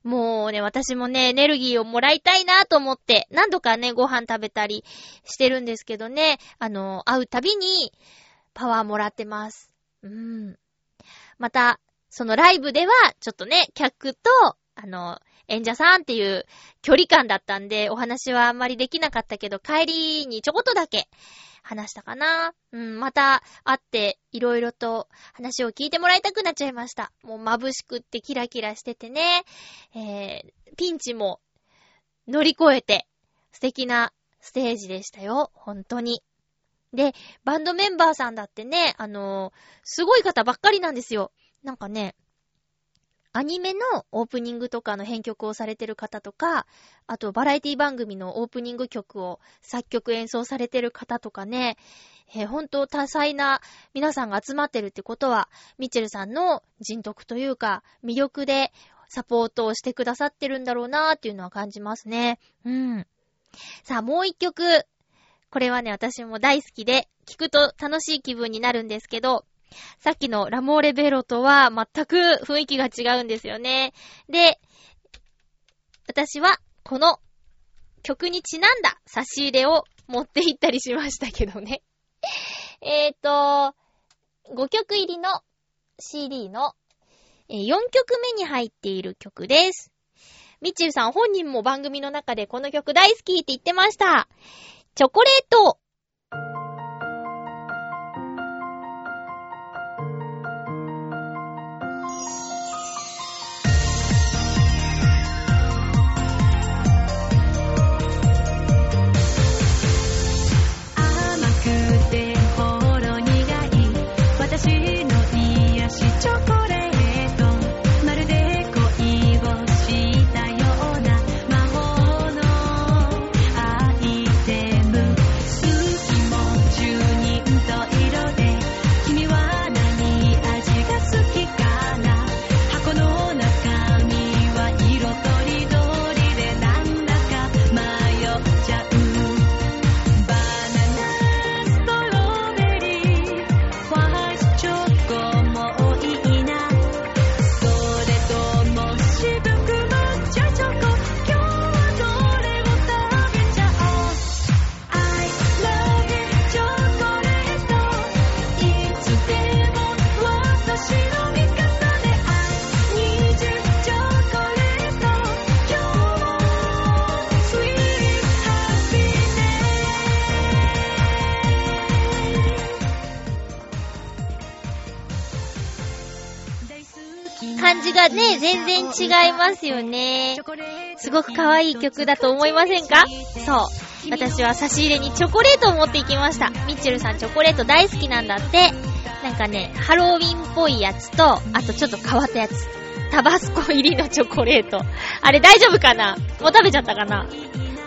A: もうね、私もね、エネルギーをもらいたいなと思って、何度かね、ご飯食べたりしてるんですけどね、あの、会うたびに、パワーもらってます。うん。また、そのライブでは、ちょっとね、客と、あの、演者さんっていう距離感だったんで、お話はあんまりできなかったけど、帰りにちょこっとだけ話したかな。うん、また会って、いろいろと話を聞いてもらいたくなっちゃいました。もう眩しくってキラキラしててね、えー、ピンチも乗り越えて、素敵なステージでしたよ。本当に。で、バンドメンバーさんだってね、あのー、すごい方ばっかりなんですよ。なんかね、アニメのオープニングとかの編曲をされてる方とか、あとバラエティ番組のオープニング曲を作曲演奏されてる方とかね、えー、本当多彩な皆さんが集まってるってことは、ミッチェルさんの人徳というか、魅力でサポートをしてくださってるんだろうなーっていうのは感じますね。うん。さあ、もう一曲。これはね、私も大好きで、聞くと楽しい気分になるんですけど、さっきのラモーレベロとは全く雰囲気が違うんですよね。で、私はこの曲にちなんだ差し入れを持って行ったりしましたけどね。[LAUGHS] えっと、5曲入りの CD の4曲目に入っている曲です。ミッチェルさん本人も番組の中でこの曲大好きって言ってました。チョコレート。全然違いますよね。すごく可愛い曲だと思いませんか？そう。私は差し入れにチョコレートを持っていきました。ミッチェルさんチョコレート大好きなんだって。なんかね、ハロウィンっぽいやつと、あとちょっと変わったやつ。タバスコ入りのチョコレート。あれ大丈夫かな？もう食べちゃったかな？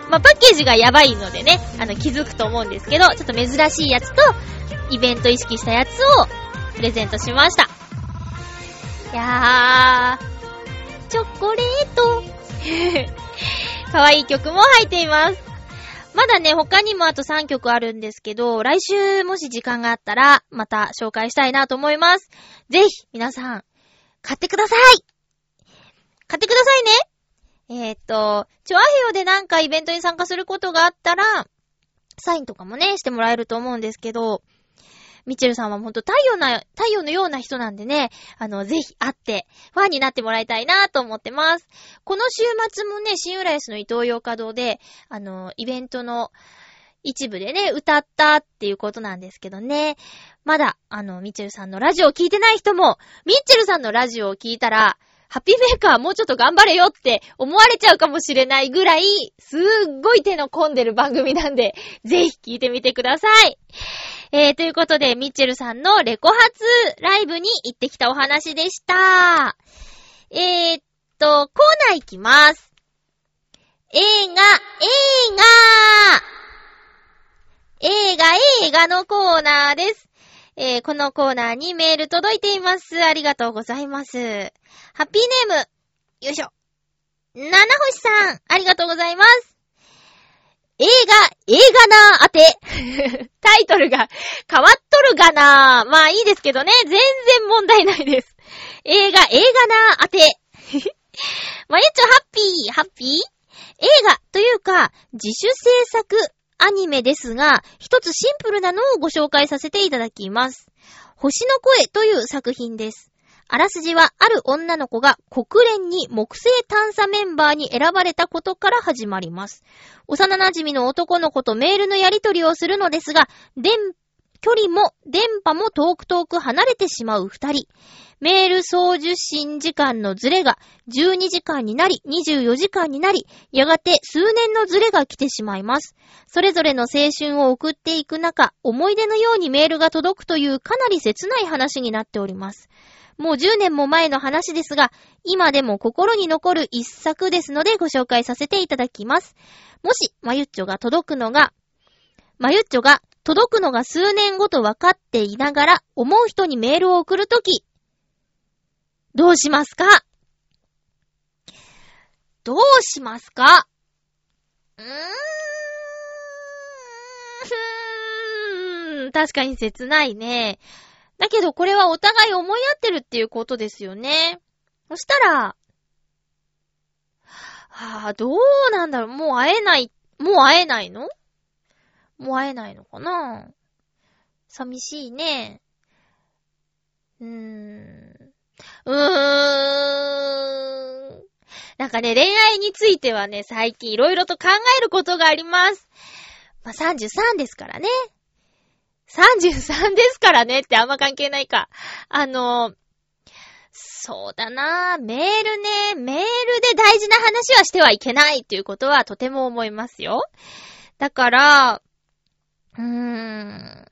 A: まあ、パッケージがやばいのでね、あの、気づくと思うんですけど、ちょっと珍しいやつと、イベント意識したやつを、プレゼントしました。いやー、チョコレート。[LAUGHS] 可愛い曲も入っています。まだね、他にもあと3曲あるんですけど、来週もし時間があったら、また紹介したいなと思います。ぜひ、皆さん、買ってください買ってくださいねえー、っと、チョアヘヨでなんかイベントに参加することがあったら、サインとかもね、してもらえると思うんですけど、ミチェルさんはほんと太陽な、太陽のような人なんでね、あの、ぜひ会って、ファンになってもらいたいなと思ってます。この週末もね、新浦安の伊東洋華堂で、あの、イベントの一部でね、歌ったっていうことなんですけどね。まだ、あの、ミッチェルさんのラジオを聞いてない人も、ミッチェルさんのラジオを聞いたら、ハッピーメーカーもうちょっと頑張れよって思われちゃうかもしれないぐらい、すっごい手の込んでる番組なんで、ぜひ聞いてみてください。えー、ということで、ミッチェルさんのレコ発ライブに行ってきたお話でした。えー、っと、コーナー行きます。映画、映画映画、映画のコーナーです。えー、このコーナーにメール届いています。ありがとうございます。ハッピーネーム、よいしょ。七星さん、ありがとうございます。映画、映画なー当て。[LAUGHS] タイトルが変わっとるがなー。まあいいですけどね。全然問題ないです。映画、映画なー当て。[LAUGHS] まゆっちょハッピーハッピー？映画というか、自主制作アニメですが、一つシンプルなのをご紹介させていただきます。星の声という作品です。あらすじは、ある女の子が国連に木星探査メンバーに選ばれたことから始まります。幼馴染の男の子とメールのやり取りをするのですが、電、距離も電波も遠く遠く離れてしまう二人。メール送受信時間のズレが12時間になり、24時間になり、やがて数年のズレが来てしまいます。それぞれの青春を送っていく中、思い出のようにメールが届くというかなり切ない話になっております。もう10年も前の話ですが、今でも心に残る一作ですのでご紹介させていただきます。もし、まゆっちょが届くのが、まゆっちょが届くのが数年後と分かっていながら、思う人にメールを送るとき、どうしますか？どうしますか？うーん。確かに切ないね。だけどこれはお互い思い合ってるっていうことですよね。そしたら、はあ、どうなんだろう。もう会えない、もう会えないの？もう会えないのかな？寂しいね。うーん。うーん。なんかね、恋愛についてはね、最近いろいろと考えることがあります。まあ、33ですからね。33ですからねってあんま関係ないか。あの、そうだなメールね、メールで大事な話はしてはいけないっていうことはとても思いますよ。だから、うーん。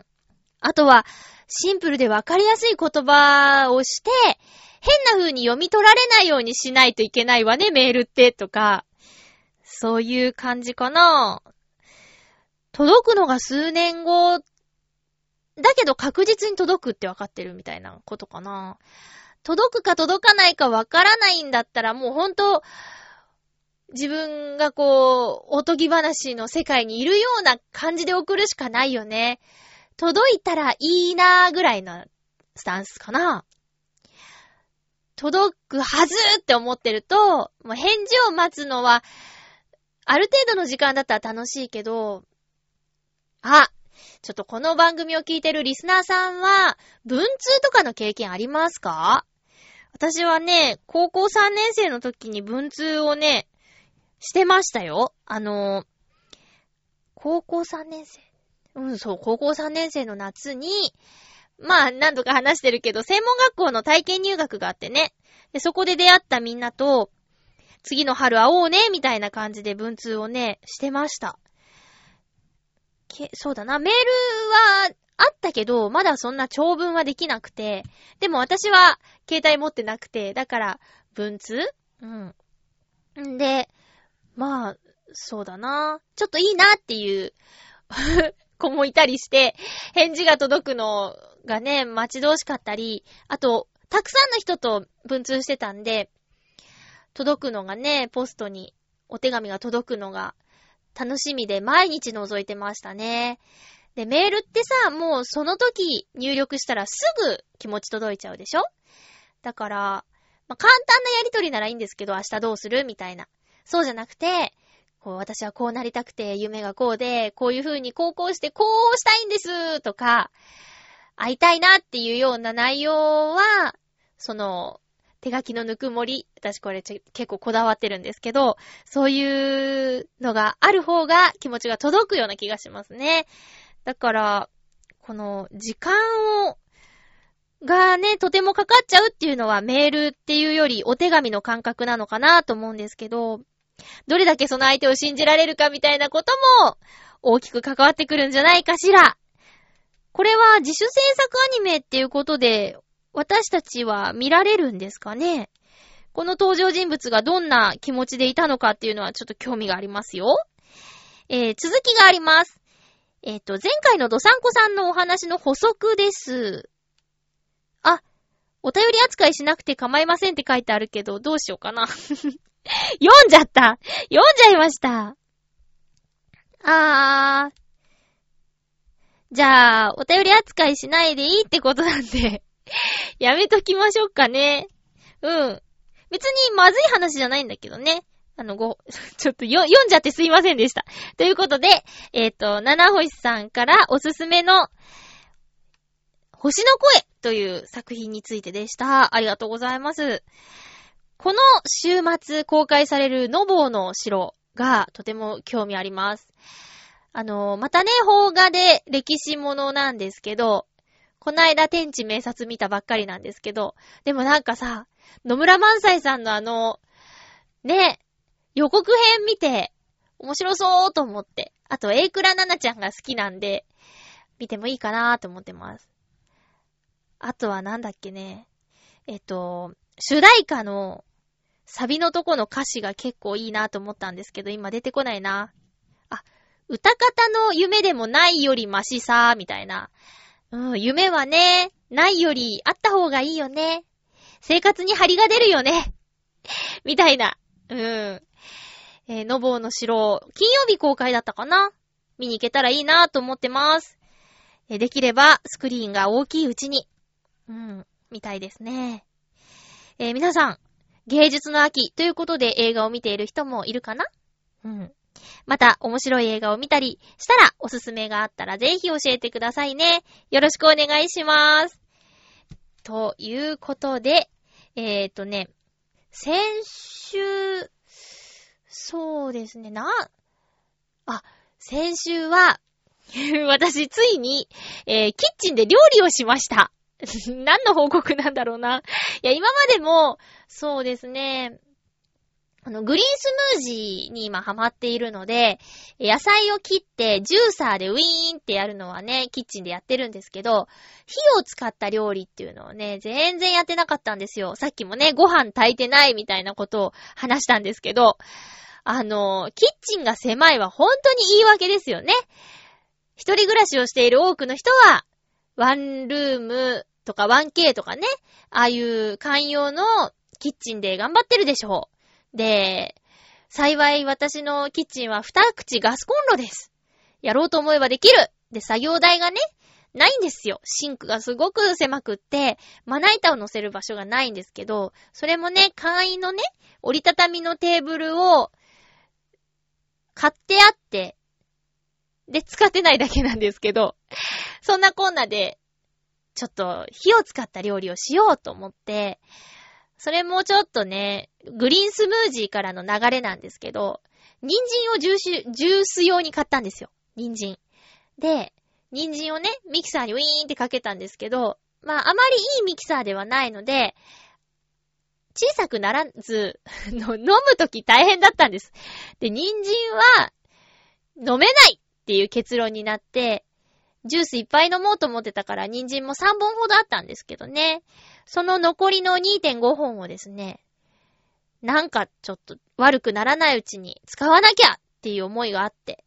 A: あとは、シンプルでわかりやすい言葉をして、変な風に読み取られないようにしないといけないわね、メールって、とか。そういう感じかな。届くのが数年後、だけど確実に届くってわかってるみたいなことかな。届くか届かないかわからないんだったらもうほんと、自分がこう、おとぎ話の世界にいるような感じで送るしかないよね。届いたらいいなーぐらいなスタンスかな。届くはずって思ってると、もう返事を待つのは、ある程度の時間だったら楽しいけど、あ、ちょっとこの番組を聞いてるリスナーさんは、文通とかの経験ありますか？私はね、高校3年生の時に文通をね、してましたよ。あの、高校3年生？うん、そう、高校3年生の夏に、まあ、何度か話してるけど、専門学校の体験入学があってね。で、そこで出会ったみんなと、次の春会おうね、みたいな感じで文通をね、してました。け、そうだな、メールはあったけど、まだそんな長文はできなくて、でも私は携帯持ってなくて、だから、文通？うん。んで、まあ、そうだな。ちょっといいなっていう [LAUGHS] 子もいたりして、返事が届くのがね、待ち遠しかったり、あと、たくさんの人と文通してたんで、届くのがね、ポストにお手紙が届くのが楽しみで毎日覗いてましたね。で、メールってさ、もうその時入力したらすぐ気持ち届いちゃうでしょ？だから、まあ、簡単なやりとりならいいんですけど、明日どうする？みたいな。そうじゃなくて、こう、私はこうなりたくて、夢がこうで、こういう風に高校してこうしたいんですとか、会いたいなっていうような内容は、その、手書きのぬくもり、私これ結構こだわってるんですけど、そういうのがある方が気持ちが届くような気がしますね。だから、この時間を、がね、とてもかかっちゃうっていうのはメールっていうよりお手紙の感覚なのかなと思うんですけど、どれだけその相手を信じられるかみたいなことも、大きく関わってくるんじゃないかしら。これは自主制作アニメっていうことで、私たちは見られるんですかね？この登場人物がどんな気持ちでいたのかっていうのはちょっと興味がありますよ。えー、続きがあります。えっ、ー、と、前回のドサンコさんのお話の補足です。あ、お便り扱いしなくて構いませんって書いてあるけど、どうしようかな。[LAUGHS] 読んじゃった読んじゃいましたあー。じゃあ、お便り扱いしないでいいってことなんで [LAUGHS] やめときましょうかね。うん。別にまずい話じゃないんだけどね。あの、ご、[LAUGHS] ちょっとよ、読んじゃってすいませんでした。ということで、えっ、ー、と、七星さんからおすすめの、星の声という作品についてでした。ありがとうございます。この週末公開されるノボーの城がとても興味あります。あの、またね、邦画で歴史ものなんですけど、こないだ天地名察見たばっかりなんですけど、でもなんかさ、野村萬斎さんのあの、ね、予告編見て、面白そうと思って。あと、エイクラナナちゃんが好きなんで、見てもいいかなと思ってます。あとはなんだっけね。えっと、主題歌のサビのとこの歌詞が結構いいなと思ったんですけど、今出てこないな。あ、歌方の夢でもないよりマシさ、みたいな。うん、夢はね、ないよりあった方がいいよね。生活に張りが出るよね。[LAUGHS] みたいな。うん。えー、のぼうの城、金曜日公開だったかな？見に行けたらいいなと思ってます。えー、できれば、スクリーンが大きいうちに、うん、見たいですね。えー、皆さん、芸術の秋ということで映画を見ている人もいるかな？うん。また、面白い映画を見たりしたら、おすすめがあったらぜひ教えてくださいね。よろしくお願いします。ということで、えっ、ー、とね、先週、そうですね、な、あ、先週は、[LAUGHS] 私、ついに、えー、キッチンで料理をしました。[LAUGHS] 何の報告なんだろうな。いや、今までも、そうですね、あの、グリーンスムージーに今ハマっているので、野菜を切ってジューサーでウィーンってやるのはね、キッチンでやってるんですけど、火を使った料理っていうのをね、全然やってなかったんですよ。さっきもね、ご飯炊いてないみたいなことを話したんですけど、あの、キッチンが狭いは本当に言い訳ですよね。一人暮らしをしている多くの人は、ワンルームとか 1K とかね、ああいう寛容のキッチンで頑張ってるでしょう。で、幸い私のキッチンは二口ガスコンロです。やろうと思えばできる。で、作業台がね、ないんですよ。シンクがすごく狭くって、まな板を乗せる場所がないんですけど、それもね、簡易のね、折りたたみのテーブルを買ってあって、で、使ってないだけなんですけど、そんなこんなで、ちょっと火を使った料理をしようと思って、それもちょっとね、グリーンスムージーからの流れなんですけど、人参をジュース、ジュース用に買ったんですよ。人参。で、人参をね、ミキサーにウィーンってかけたんですけど、まあ、あまりいいミキサーではないので、小さくならず、[LAUGHS] 飲むとき大変だったんです。で、人参は、飲めないっていう結論になって、ジュースいっぱい飲もうと思ってたから人参も3本ほどあったんですけどね。その残りの2.5本をですね、なんかちょっと悪くならないうちに使わなきゃっていう思いがあって。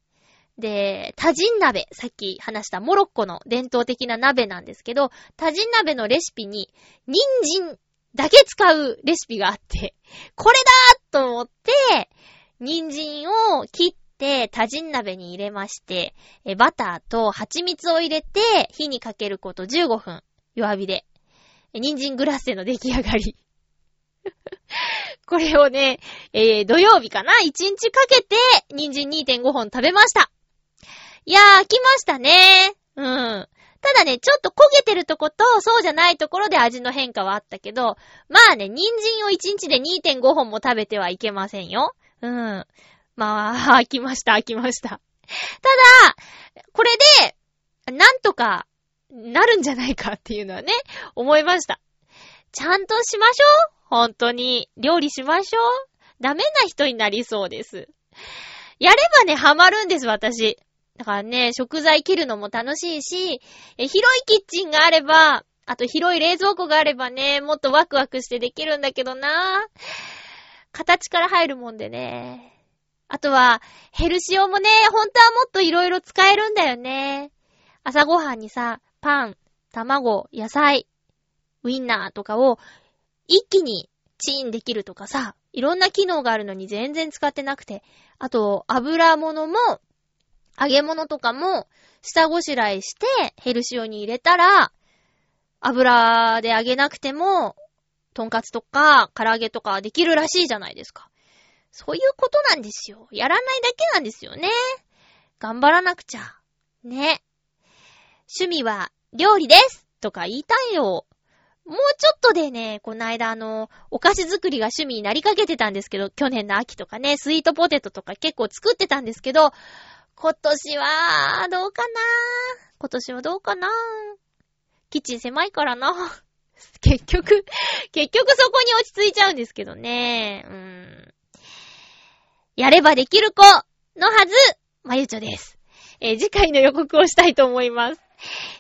A: で、タジン鍋、さっき話したモロッコの伝統的な鍋なんですけど、タジン鍋のレシピに、人参だけ使うレシピがあって、これだと思って、人参を切って、多人鍋に入れまして、バターと蜂蜜を入れて、火にかけること15分、弱火で。人参グラッセの出来上がり。[LAUGHS] これをね、えー、土曜日かな ?1 日かけて、人参2.5本食べました。いやー、来ましたね。うん。ただね、ちょっと焦げてるとこと、そうじゃないところで味の変化はあったけど、まあね、人参を1日で2.5本も食べてはいけませんよ。うん。まあ、飽きました、飽きました。ただ、これで、なんとか、なるんじゃないかっていうのはね、思いました。ちゃんとしましょう本当に。料理しましょうダメな人になりそうです。やればね、ハマるんです、私。だからね、食材切るのも楽しいし、広いキッチンがあれば、あと広い冷蔵庫があればね、もっとワクワクしてできるんだけどな形から入るもんでね。あとは、ヘルシオもね、本当はもっと色々使えるんだよね。朝ごはんにさ、パン、卵、野菜、ウィンナーとかを一気にチンできるとかさ、いろんな機能があるのに全然使ってなくて。あと、油物も揚げ物とかも、下ごしらえして、ヘルシオに入れたら、油で揚げなくても、とんかつとか、唐揚げとかできるらしいじゃないですか。そういうことなんですよ。やらないだけなんですよね。頑張らなくちゃ。ね。趣味は料理ですとか言いたいよ。もうちょっとでね、この間あの、お菓子作りが趣味になりかけてたんですけど、去年の秋とかね、スイートポテトとか結構作ってたんですけど、今年は、どうかな今年はどうかなキッチン狭いからな。[LAUGHS] 結局、結局そこに落ち着いちゃうんですけどね。うーん。やればできる子のはず、まゆちょです。えー、次回の予告をしたいと思います。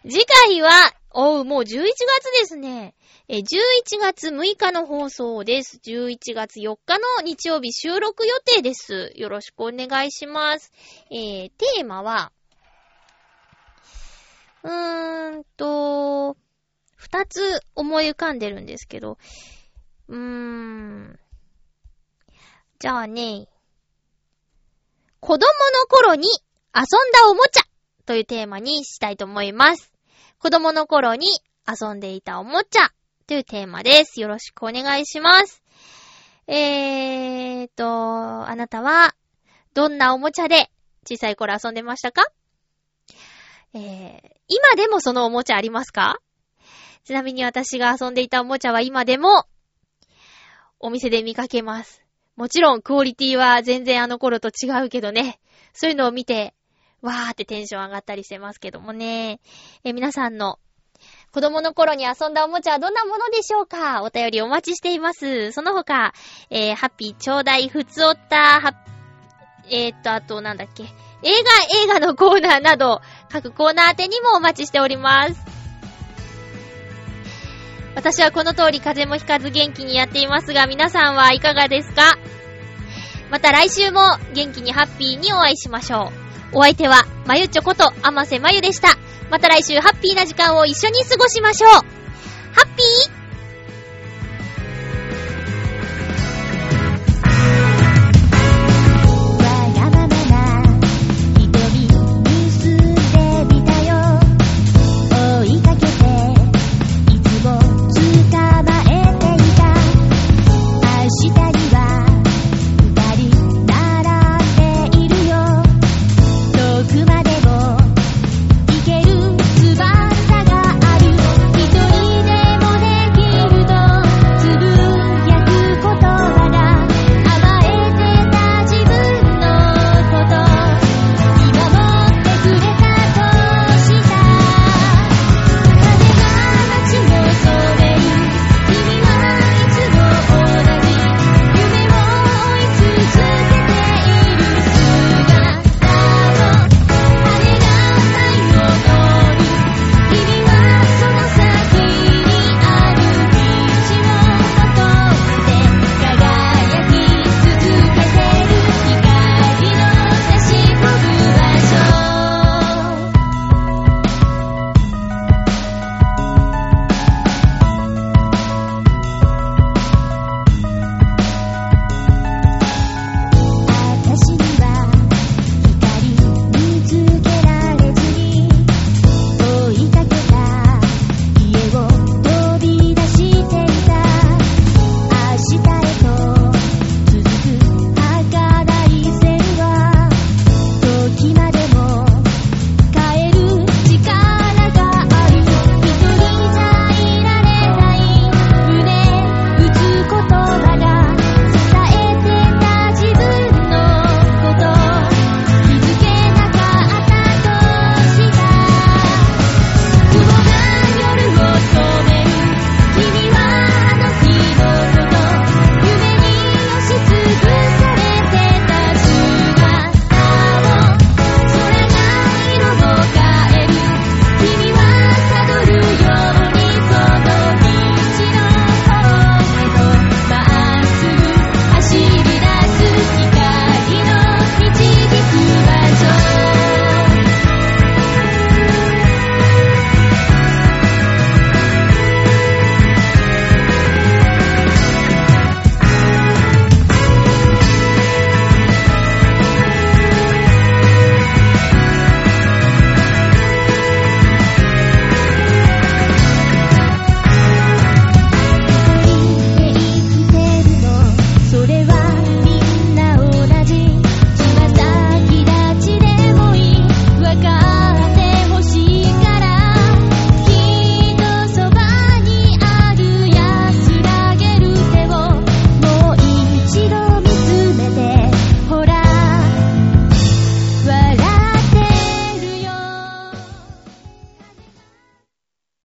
A: 次回は、おう、もう11月ですね。えー、11月6日の放送です。11月4日の日曜日収録予定です。よろしくお願いします。えー、テーマは、うーんと、二つ思い浮かんでるんですけど、うーん。じゃあね、子供の頃に遊んだおもちゃというテーマにしたいと思います。子供の頃に遊んでいたおもちゃというテーマです。よろしくお願いします。えーと、あなたはどんなおもちゃで小さい頃遊んでましたか？えー、今でもそのおもちゃありますか？ちなみに私が遊んでいたおもちゃは今でもお店で見かけます。もちろんクオリティは全然あの頃と違うけどね。そういうのを見て、わーってテンション上がったりしてますけどもね。え、皆さんの子供の頃に遊んだおもちゃはどんなものでしょうか？お便りお待ちしています。その他、えー、ハッピーちょうだい、ふつおった、はえー、っと、あと、なんだっけ？映画、映画のコーナーなど、各コーナー宛てにもお待ちしております。私はこの通り風もひかず元気にやっていますが、皆さんはいかがですか？また来週も元気にハッピーにお会いしましょう。お相手は、まゆちょこと、あませまゆでした。また来週ハッピーな時間を一緒に過ごしましょう。ハッピー